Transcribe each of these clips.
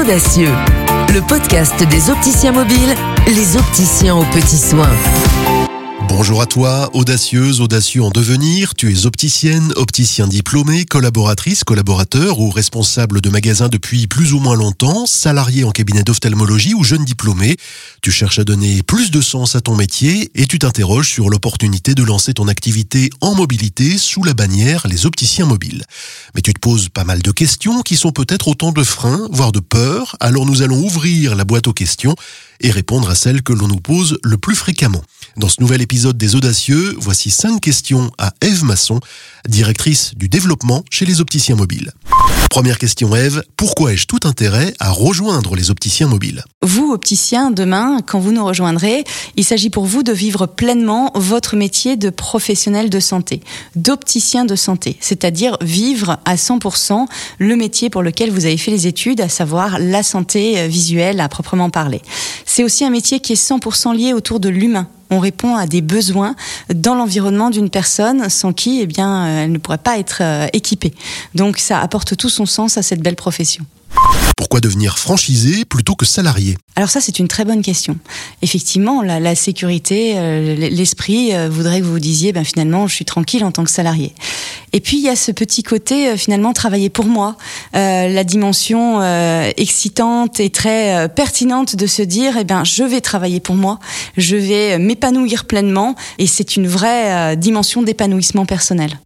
Audacieux, le podcast des opticiens mobiles, les opticiens aux petits soins. Bonjour à toi, audacieuse, audacieux en devenir. Tu es opticienne, opticien diplômé, collaboratrice, collaborateur ou responsable de magasin depuis plus ou moins longtemps, salarié en cabinet d'ophtalmologie ou jeune diplômé. Tu cherches à donner plus de sens à ton métier et tu t'interroges sur l'opportunité de lancer ton activité en mobilité sous la bannière les opticiens mobiles. Mais tu te poses pas mal de questions qui sont peut-être autant de freins, voire de peurs. Alors nous allons ouvrir la boîte aux questions et répondre à celles que l'on nous pose le plus fréquemment. Dans ce nouvel épisode des Audacieux, voici cinq questions à Eve Masson, directrice du développement chez les opticiens mobiles. Première question Eve, pourquoi ai-je tout intérêt à rejoindre les opticiens mobiles? Vous, opticiens, demain, quand vous nous rejoindrez, il s'agit pour vous de vivre pleinement votre métier de professionnel de santé, d'opticien de santé, c'est-à-dire vivre à 100% le métier pour lequel vous avez fait les études, à savoir la santé visuelle à proprement parler. C'est aussi un métier qui est 100% lié autour de l'humain. On répond à des besoins dans l'environnement d'une personne sans qui, eh bien, elle ne pourrait pas être euh, équipée. Donc, ça apporte tout son sens à cette belle profession. Pourquoi devenir franchisé plutôt que salarié? Alors ça, c'est une très bonne question. Effectivement, la, la sécurité, euh, l'esprit euh, voudrait que vous vous disiez, ben, finalement, je suis tranquille en tant que salarié. Et puis, il y a ce petit côté, euh, finalement, travailler pour moi, euh, la dimension euh, excitante et très pertinente de se dire, eh bien, je vais travailler pour moi, je vais m'épanouir pleinement, et c'est une vraie dimension d'épanouissement personnel.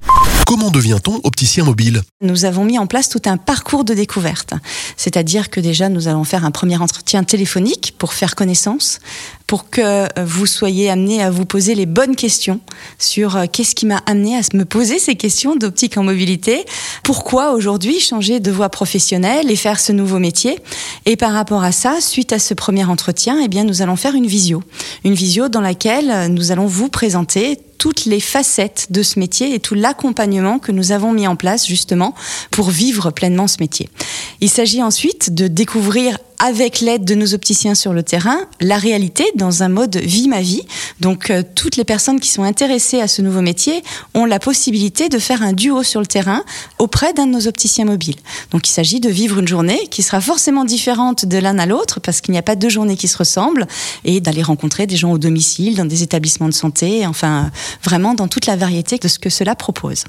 Comment devient-on opticien mobile Nous avons mis en place tout un parcours de découverte. C'est-à-dire que déjà, nous allons faire un premier entretien téléphonique pour faire connaissance, pour que vous soyez amené à vous poser les bonnes questions sur qu'est-ce qui m'a amené à me poser ces questions d'optique en mobilité, pourquoi aujourd'hui changer de voie professionnelle et faire ce nouveau métier. Et par rapport à ça, suite à ce premier entretien, eh bien, nous allons faire une visio. Une visio dans laquelle nous allons vous présenter toutes les facettes de ce métier et tout l'accompagnement que nous avons mis en place justement pour vivre pleinement ce métier. Il s'agit ensuite de découvrir avec l'aide de nos opticiens sur le terrain, la réalité dans un mode vie ma vie. Donc euh, toutes les personnes qui sont intéressées à ce nouveau métier ont la possibilité de faire un duo sur le terrain auprès d'un de nos opticiens mobiles. Donc il s'agit de vivre une journée qui sera forcément différente de l'un à l'autre parce qu'il n'y a pas deux journées qui se ressemblent et d'aller rencontrer des gens au domicile, dans des établissements de santé, enfin vraiment dans toute la variété de ce que cela propose.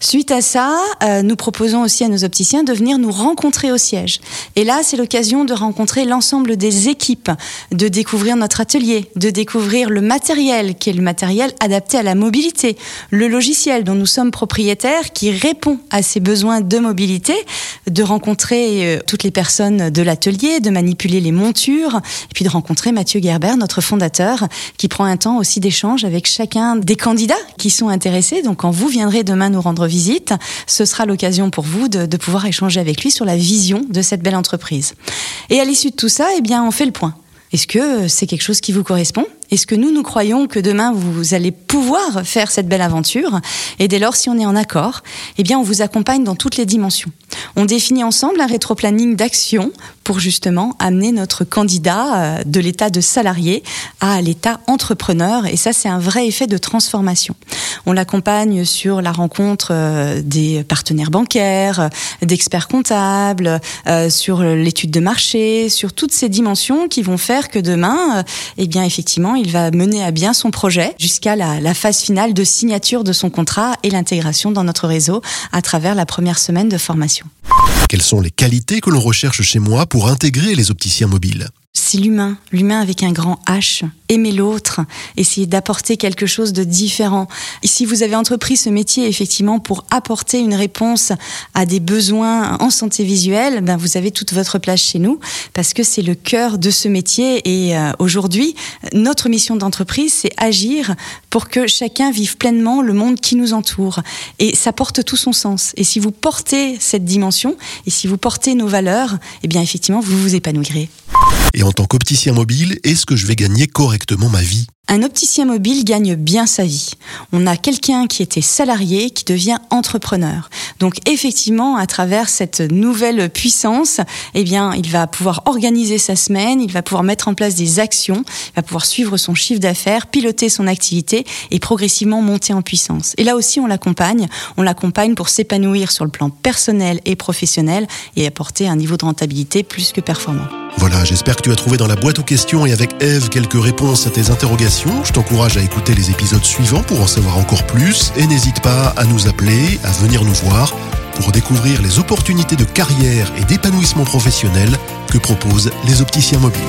Suite à ça, euh, nous proposons aussi à nos opticiens de venir nous rencontrer au siège. Et là, c'est l'occasion de rencontrer l'ensemble des équipes, de découvrir notre atelier, de découvrir le matériel qui est le matériel adapté à la mobilité, le logiciel dont nous sommes propriétaires qui répond à ces besoins de mobilité, de rencontrer euh, toutes les personnes de l'atelier, de manipuler les montures, et puis de rencontrer Mathieu Gerber, notre fondateur, qui prend un temps aussi d'échange avec chacun des candidats qui sont intéressés. Donc quand vous viendrez demain nous rendre visite, ce sera l'occasion pour vous de, de pouvoir échanger avec lui sur la vision de cette belle entreprise. Et à l'issue de tout ça, eh bien, on fait le point. Est-ce que c'est quelque chose qui vous correspond? Est-ce que nous, nous croyons que demain, vous allez pouvoir faire cette belle aventure Et dès lors, si on est en accord, eh bien, on vous accompagne dans toutes les dimensions. On définit ensemble un rétroplanning d'action pour justement amener notre candidat euh, de l'état de salarié à l'état entrepreneur. Et ça, c'est un vrai effet de transformation. On l'accompagne sur la rencontre euh, des partenaires bancaires, euh, d'experts comptables, sur l'étude de marché, sur toutes ces dimensions qui vont faire que demain, eh bien, effectivement, il va mener à bien son projet jusqu'à la, phase finale de signature de son contrat et l'intégration dans notre réseau à travers la première semaine de formation. Quelles sont les qualités que l'on recherche chez moi pour intégrer les opticiens mobiles? C'est l'humain, l'humain avec un grand H. Aimer l'autre, essayer d'apporter quelque chose de différent. Et si vous avez entrepris ce métier effectivement pour apporter une réponse à des besoins en santé visuelle, ben vous avez toute votre place chez nous parce que c'est le cœur de ce métier. Et euh, aujourd'hui, notre mission d'entreprise, c'est agir pour que chacun vive pleinement le monde qui nous entoure. Et ça porte tout son sens. Et si vous portez cette dimension et si vous portez nos valeurs, eh bien effectivement, vous vous épanouirez. Et en tant qu'opticien mobile, est-ce que je vais gagner correctement ma vie? Un opticien mobile gagne bien sa vie. On a quelqu'un qui était salarié qui devient entrepreneur. Donc effectivement, à travers cette nouvelle puissance, eh bien, il va pouvoir organiser sa semaine, il va pouvoir mettre en place des actions, il va pouvoir suivre son chiffre d'affaires, piloter son activité et progressivement monter en puissance. Et là aussi, on l'accompagne. On l'accompagne pour s'épanouir sur le plan personnel et professionnel et apporter un niveau de rentabilité plus que performant. Voilà, j'espère que tu as trouvé dans la boîte aux questions et avec Eve quelques réponses à tes interrogations. Je t'encourage à écouter les épisodes suivants pour en savoir encore plus et n'hésite pas à nous appeler, à venir nous voir pour découvrir les opportunités de carrière et d'épanouissement professionnel que proposent les opticiens mobiles.